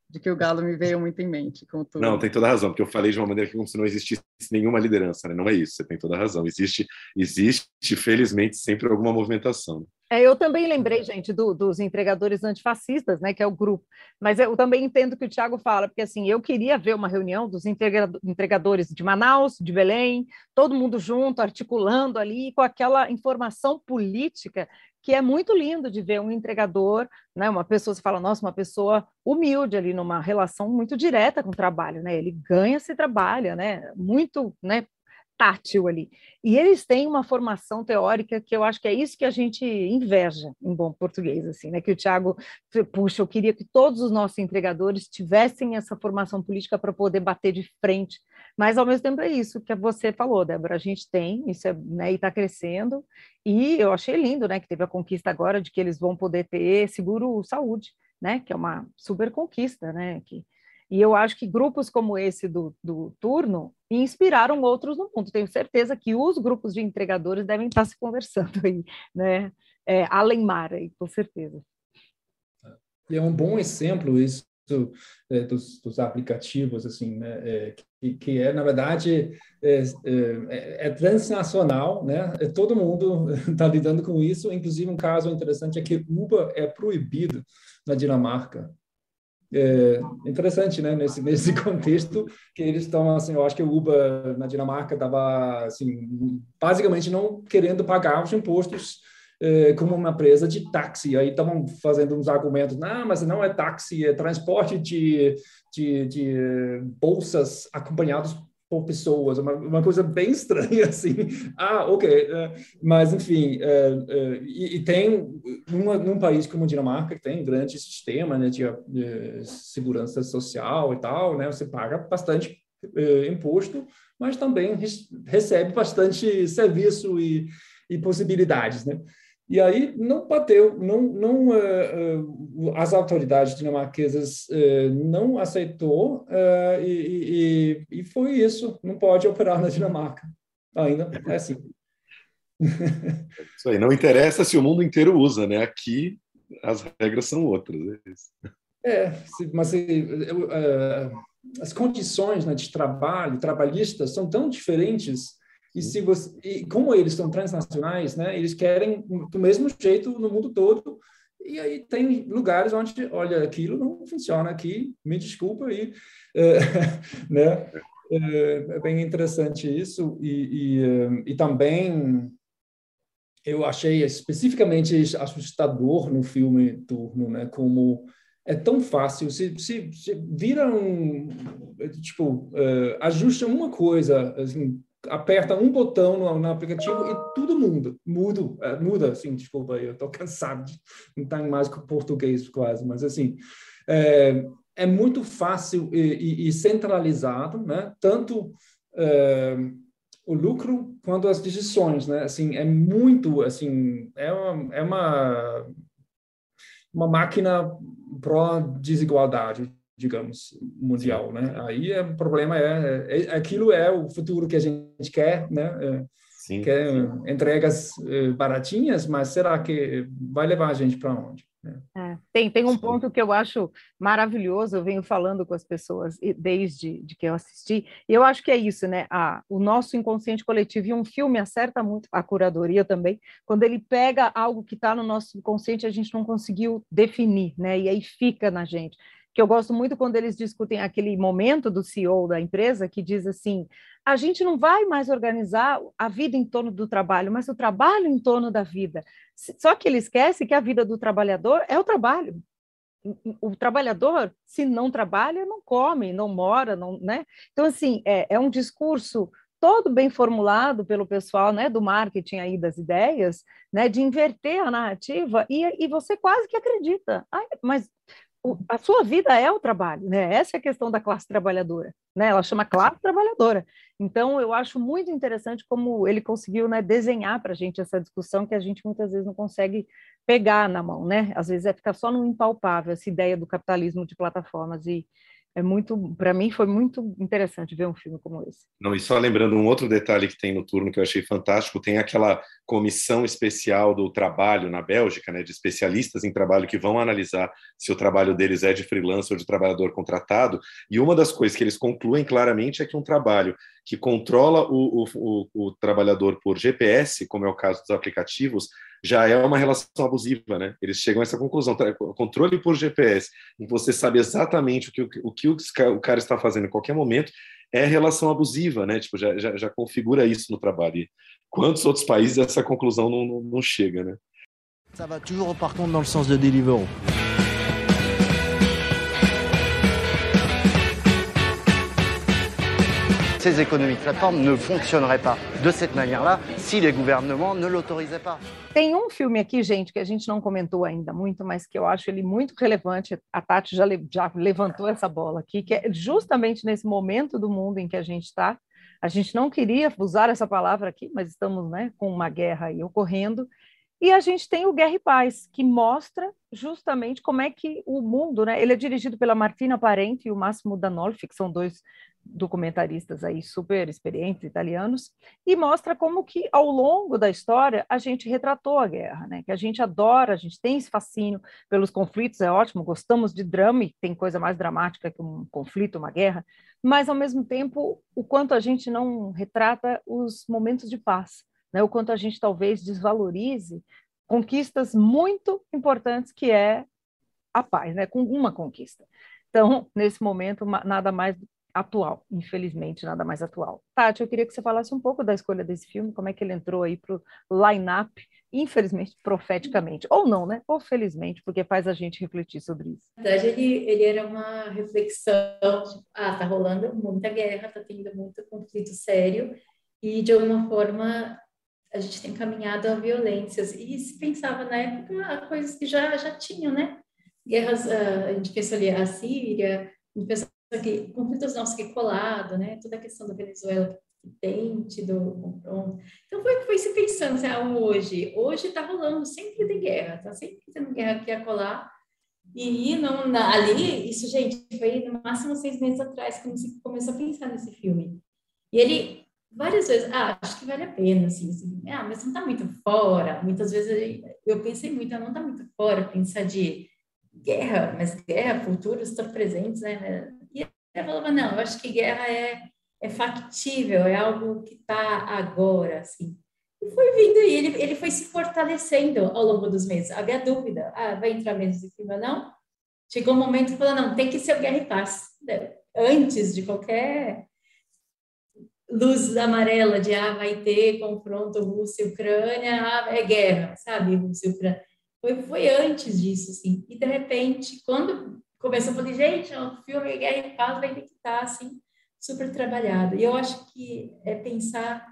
[SPEAKER 5] de que o Galo me veio muito em mente. Com tudo.
[SPEAKER 2] Não, tem toda a razão, porque eu falei de uma maneira que como se não existisse nenhuma liderança, né? Não é isso, você tem toda a razão. Existe, existe felizmente, sempre alguma movimentação.
[SPEAKER 1] É, eu também lembrei, gente, do, dos entregadores antifascistas, né, que é o grupo. Mas eu também entendo o que o Tiago fala, porque assim, eu queria ver uma reunião dos entregadores de Manaus, de Belém, todo mundo junto, articulando ali, com aquela informação política que é muito lindo de ver um entregador, né, uma pessoa, você fala, nossa, uma pessoa humilde ali numa relação muito direta com o trabalho, né? Ele ganha se trabalha, né? Muito, né, tátil ali. E eles têm uma formação teórica que eu acho que é isso que a gente inveja em bom português, assim, né? Que o Tiago, puxa, eu queria que todos os nossos entregadores tivessem essa formação política para poder bater de frente. Mas ao mesmo tempo é isso que você falou, Débora. A gente tem, isso é, né, e está crescendo. E eu achei lindo, né, que teve a conquista agora de que eles vão poder ter seguro saúde, né? Que é uma super conquista, né? Que, e eu acho que grupos como esse do, do turno inspiraram outros no mundo. Tenho certeza que os grupos de entregadores devem estar se conversando aí, né? É, além mar aí, com certeza.
[SPEAKER 4] É um bom exemplo isso é, dos, dos, aplicativos, assim, né? É, que, que, é, na verdade, é, é, é transnacional, né? É, todo mundo está lidando com isso. Inclusive, um caso interessante é que Uber é proibido na Dinamarca é interessante, né, nesse, nesse contexto, que eles estão, assim, eu acho que o Uber na Dinamarca estava, assim, basicamente não querendo pagar os impostos é, como uma empresa de táxi. Aí estavam fazendo uns argumentos, não, mas não é táxi, é transporte de, de, de bolsas acompanhados por pessoas, uma, uma coisa bem estranha, assim. Ah, ok. Uh, mas, enfim, uh, e, e, tem, numa, num país como Dinamarca, que tem um grande sistema né, de, segurança social e tal, né, você paga bastante imposto, mas também recebe bastante serviço e, e possibilidades, né? E aí não bateu, não, não uh, uh, as autoridades dinamarquesas uh, não aceitou e, e, e, foi isso. Não pode operar na Dinamarca ainda é assim.
[SPEAKER 2] Isso aí. Não interessa se o mundo inteiro usa, né? Aqui as regras são outras.
[SPEAKER 4] É, é mas as condições né, de trabalho trabalhistas são tão diferentes e se você, e como eles são transnacionais, né, eles querem do mesmo jeito no mundo todo. E aí tem lugares onde, olha, aquilo não funciona aqui, me desculpa aí, é, né? É, é, bem interessante isso e, e, eh, e também eu achei especificamente assustador no filme Turno, né? Como é tão fácil, se, se, se vira um, tipo, uh, ajusta uma coisa, assim, aperta um botão no, no, aplicativo e tudo muda, muda, é, muda, assim, desculpa, eu estou cansado de não estar mais com português quase, mas assim, é, é muito fácil e, e, e, centralizado, né? Tanto é, o lucro quanto as decisões, né? Assim, é muito, assim, é uma, é uma, uma máquina pró desigualdade, digamos, mundial, né? Aí é, o problema é, é, é, aquilo é o futuro que a gente quer, né? É, sim, quer sim. entregas é, baratinhas, mas será que vai levar a gente para onde?
[SPEAKER 1] É, tem, tem um ponto que eu acho maravilhoso, eu venho falando com as pessoas desde de que eu assisti, e eu acho que é isso, né? Ah, o nosso inconsciente coletivo, e um filme acerta muito a curadoria também, quando ele pega algo que está no nosso inconsciente, a gente não conseguiu definir, né? E aí fica na gente que eu gosto muito quando eles discutem aquele momento do CEO da empresa que diz assim: a gente não vai mais organizar a vida em torno do trabalho, mas o trabalho em torno da vida. Só que ele esquece que a vida do trabalhador é o trabalho. O trabalhador, se não trabalha, não come, não mora, não, né? Então, assim, é, é um discurso todo bem formulado pelo pessoal né, do marketing aí das ideias, né, de inverter a narrativa, e, e você quase que acredita. Mas a sua vida é o trabalho, né? Essa é a questão da classe trabalhadora, né? Ela chama classe trabalhadora. Então, eu acho muito interessante como ele conseguiu né, desenhar para a gente essa discussão que a gente muitas vezes não consegue pegar na mão, né? Às vezes é ficar só no impalpável, essa ideia do capitalismo de plataformas e é muito, para mim foi muito interessante ver um filme como esse.
[SPEAKER 2] Não, e só lembrando um outro detalhe que tem no turno que eu achei fantástico, tem aquela comissão especial do trabalho na Bélgica, né, de especialistas em trabalho que vão analisar se o trabalho deles é de freelancer ou de trabalhador contratado, e uma das coisas que eles concluem claramente é que um trabalho que controla o, o, o, o trabalhador por GPS, como é o caso dos aplicativos, já é uma relação abusiva, né? Eles chegam a essa conclusão. Controle por GPS, em você sabe exatamente o que o, que o cara está fazendo em qualquer momento, é relação abusiva, né? Tipo, já, já, já configura isso no trabalho. E quantos outros países essa conclusão não, não, não chega, né?
[SPEAKER 10] Ça va toujours dans le sens de Deliveroo. Ces économies de plateforme ne fonctionneraient pas de cette manière-là si les gouvernements ne l'autorisaient pas.
[SPEAKER 1] Tem um filme aqui, gente, que a gente não comentou ainda muito, mas que eu acho ele muito relevante. A Tati já, já levantou essa bola aqui, que é justamente nesse momento do mundo em que a gente está. A gente não queria usar essa palavra aqui, mas estamos né, com uma guerra aí ocorrendo. E a gente tem o Guerra e Paz, que mostra justamente como é que o mundo, né? Ele é dirigido pela Martina Parente e o Máximo Danolfi, que são dois documentaristas aí super experientes italianos e mostra como que ao longo da história a gente retratou a guerra, né? Que a gente adora, a gente tem esse fascínio pelos conflitos, é ótimo, gostamos de drama e tem coisa mais dramática que um conflito, uma guerra, mas ao mesmo tempo o quanto a gente não retrata os momentos de paz, né? O quanto a gente talvez desvalorize conquistas muito importantes que é a paz, né? Com uma conquista. estão, nesse momento, nada mais atual, infelizmente, nada mais atual. Tati, eu queria que você falasse um pouco da escolha desse filme, como é que ele entrou aí para o line-up, infelizmente, profeticamente, ou não, né? Ou felizmente, porque faz a gente refletir sobre isso.
[SPEAKER 3] Na verdade, ele, ele era uma reflexão, tipo, ah, tá rolando muita guerra, tá tendo muito conflito sério, e de alguma forma a gente tem caminhado a violências. E se pensava na época coisas que já, já tinham, né? Guerras, ah, a gente pensa ali a Síria, a gente pensa que conflitos nossos que colado, né? Toda a questão da Venezuela que tem tido confronto. Então foi que foi se pensando, assim, ah, hoje, hoje está rolando, sempre tem guerra, tá sempre tendo guerra aqui a colar. E não, na, ali, isso, gente, foi no máximo seis meses atrás que começou a pensar nesse filme. E ele, várias vezes, ah, acho que vale a pena, assim, assim ah, mas não está muito fora. Muitas vezes eu pensei muito, ah, não está muito fora pensar de guerra, mas guerra, futuro, estar presentes, né? Ele falava, não, eu acho que guerra é, é factível, é algo que está agora, assim. E foi vindo, e ele, ele foi se fortalecendo ao longo dos meses. Havia dúvida, ah, vai entrar de filme ou não? Chegou um momento que falou, não, tem que ser o Guerra e Paz. Antes de qualquer luz amarela de, ah, vai ter confronto Rússia Ucrânia, ah, é guerra, sabe, Rússia Ucrânia. Foi, foi antes disso, assim. E, de repente, quando começou, eu falei, gente, o filme Guerra e Paz vai ter que estar, assim, super trabalhado. E eu acho que é pensar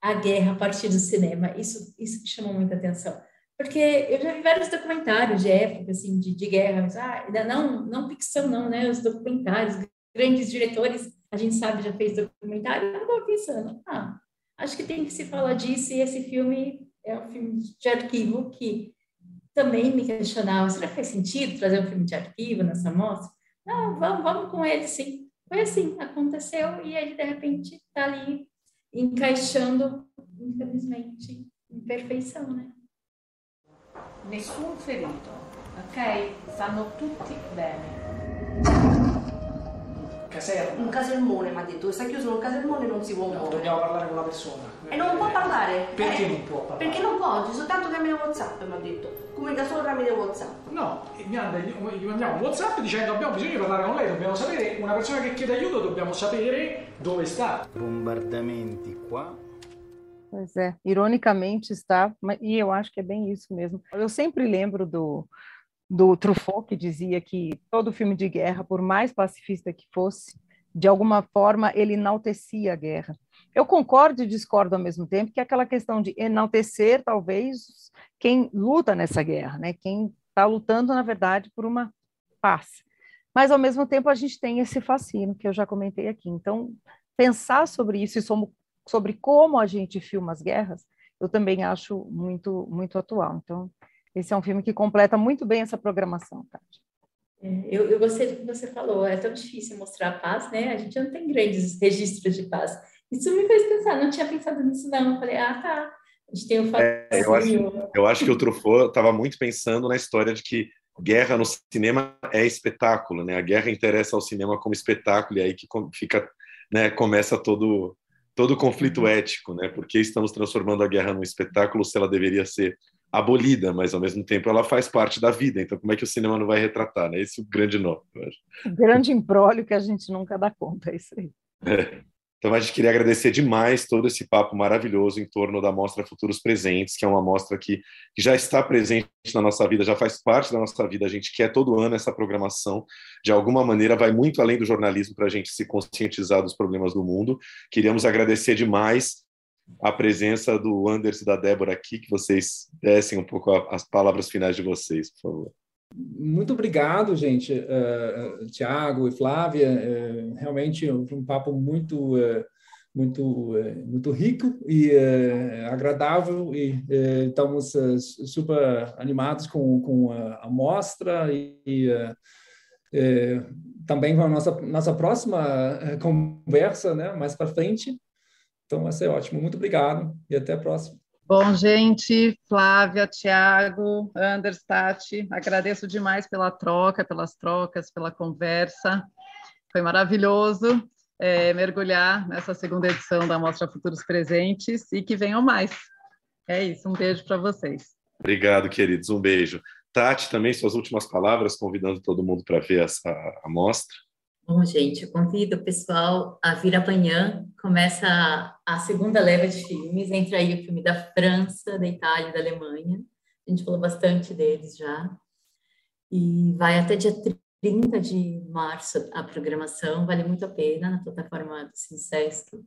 [SPEAKER 3] a guerra a partir do cinema, isso, isso me chamou muita atenção. Porque eu já vi vários documentários de época, assim, de, de guerra, mas, ah, não, não ficção não, né, os documentários, grandes diretores, a gente sabe, já fez documentário, eu estava pensando, ah, acho que tem que se falar disso, e esse filme é um filme de arquivo que também me questionava, será que faz sentido trazer um filme de arquivo nessa mostra? Não, vamos, vamos com ele, sim. Foi assim, aconteceu e ele, de repente, está ali encaixando, infelizmente, em perfeição, né?
[SPEAKER 11] Nessun ferito, ok? Stanno tutti bene.
[SPEAKER 12] Caserma.
[SPEAKER 11] Un casermone mi ha detto, sta chiuso in un casermone non si può
[SPEAKER 12] no,
[SPEAKER 11] muovere.
[SPEAKER 12] Dobbiamo parlare con la persona.
[SPEAKER 11] E non può parlare?
[SPEAKER 12] Perché
[SPEAKER 11] eh,
[SPEAKER 12] non può parlare?
[SPEAKER 11] Perché non può, oggi soltanto tramite WhatsApp mi ha detto. Comunica solo tramite WhatsApp.
[SPEAKER 12] No, gli mandiamo un WhatsApp dicendo abbiamo bisogno di parlare con lei, dobbiamo sapere, una persona che chiede aiuto dobbiamo sapere dove sta.
[SPEAKER 10] Bombardamenti qua.
[SPEAKER 1] Pois é, ironicamente está, e eu acho que é bem isso mesmo. Eu sempre lembro do, do Truffaut, que dizia que todo filme de guerra, por mais pacifista que fosse, de alguma forma ele enaltecia a guerra. Eu concordo e discordo ao mesmo tempo que é aquela questão de enaltecer, talvez, quem luta nessa guerra, né? quem está lutando, na verdade, por uma paz. Mas, ao mesmo tempo, a gente tem esse fascínio, que eu já comentei aqui. Então, pensar sobre isso e sobre como a gente filma as guerras, eu também acho muito, muito atual. Então, esse é um filme que completa muito bem essa programação, Tati.
[SPEAKER 3] É, eu, eu gostei do que você falou, é tão difícil mostrar a paz, né? A gente não tem grandes registros de paz. Isso me fez pensar, não tinha pensado nisso não. Eu falei, ah, tá, a gente tem o
[SPEAKER 2] é, eu, acho, eu acho que o Truffaut estava muito pensando na história de que guerra no cinema é espetáculo, né? A guerra interessa ao cinema como espetáculo e aí que fica, né, começa todo todo o conflito uhum. ético, né? Porque estamos transformando a guerra num espetáculo se ela deveria ser abolida, mas ao mesmo tempo ela faz parte da vida. Então, como é que o cinema não vai retratar? Né? Esse é o grande nó.
[SPEAKER 1] Grande embrólio que a gente nunca dá conta, é isso aí.
[SPEAKER 2] É. Então, a gente queria agradecer demais todo esse papo maravilhoso em torno da Mostra Futuros Presentes, que é uma mostra que, que já está presente na nossa vida, já faz parte da nossa vida. A gente quer todo ano essa programação. De alguma maneira, vai muito além do jornalismo para a gente se conscientizar dos problemas do mundo. Queríamos agradecer demais a presença do Anderson e da Débora aqui, que vocês dessem um pouco as palavras finais de vocês, por favor.
[SPEAKER 4] Muito obrigado, gente, uh, Tiago e Flávia. Uh, realmente um papo muito, uh, muito, muito rico e agradável e estamos super animados com, com a mostra e, e também com a nossa, nossa próxima conversa, né, mais para frente. Então, vai ser ótimo. Muito obrigado e até a próxima.
[SPEAKER 5] Bom, gente, Flávia, Tiago, Anders, Tati, agradeço demais pela troca, pelas trocas, pela conversa. Foi maravilhoso é, mergulhar nessa segunda edição da Mostra Futuros Presentes e que venham mais. É isso, um beijo para vocês.
[SPEAKER 2] Obrigado, queridos, um beijo. Tati, também suas últimas palavras, convidando todo mundo para ver essa amostra.
[SPEAKER 3] Bom, gente, eu convido o pessoal a vir amanhã. Começa a, segunda leva de filmes, entra aí o filme da França, da Itália e da Alemanha. A gente falou bastante deles já. E vai até dia 30 de março a programação, vale muito a pena na plataforma do Sinsesc.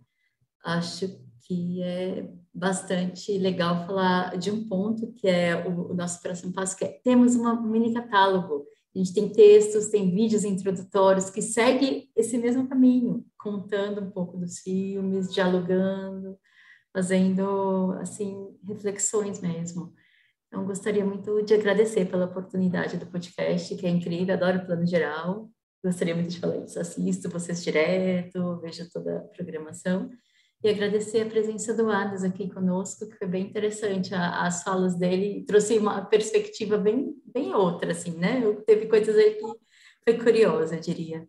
[SPEAKER 3] Acho que é bastante legal falar de um ponto que é o, o nosso próximo passo, que é temos um mini catálogo. A gente tem textos, tem vídeos introdutórios que seguem esse mesmo caminho, contando um pouco dos filmes, dialogando, fazendo assim reflexões mesmo. Então, gostaria muito de agradecer pela oportunidade do podcast, que é incrível, adoro o plano geral. Gostaria muito de falar isso. Assisto vocês direto, vejo toda a programação. E agradecer a presença do Adas aqui conosco, que foi bem interessante. As falas dele trouxe uma perspectiva bem, bem outra, assim, né? Teve coisas aí que foi curiosa, eu diria.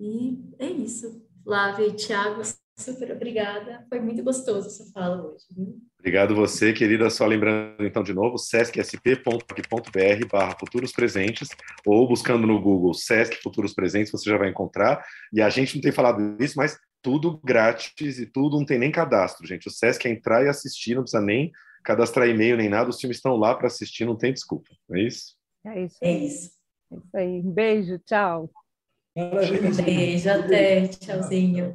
[SPEAKER 3] E é isso. Flávia e Thiago, super obrigada. Foi muito gostoso essa fala hoje. Viu?
[SPEAKER 2] Obrigado você, querida. Só lembrando então de novo, sescsp.org.br barra futuros presentes, ou buscando no Google Sesc Futuros Presentes, você já vai encontrar. E a gente não tem falado isso, mas tudo grátis e tudo não tem nem cadastro, gente. O Sesc é entrar e assistir, não precisa nem cadastrar e-mail nem nada, os filmes estão lá para assistir, não tem desculpa. É isso?
[SPEAKER 1] É isso.
[SPEAKER 3] É isso.
[SPEAKER 1] É isso aí. Um beijo, tchau.
[SPEAKER 3] Um beijo, até. Tchauzinho.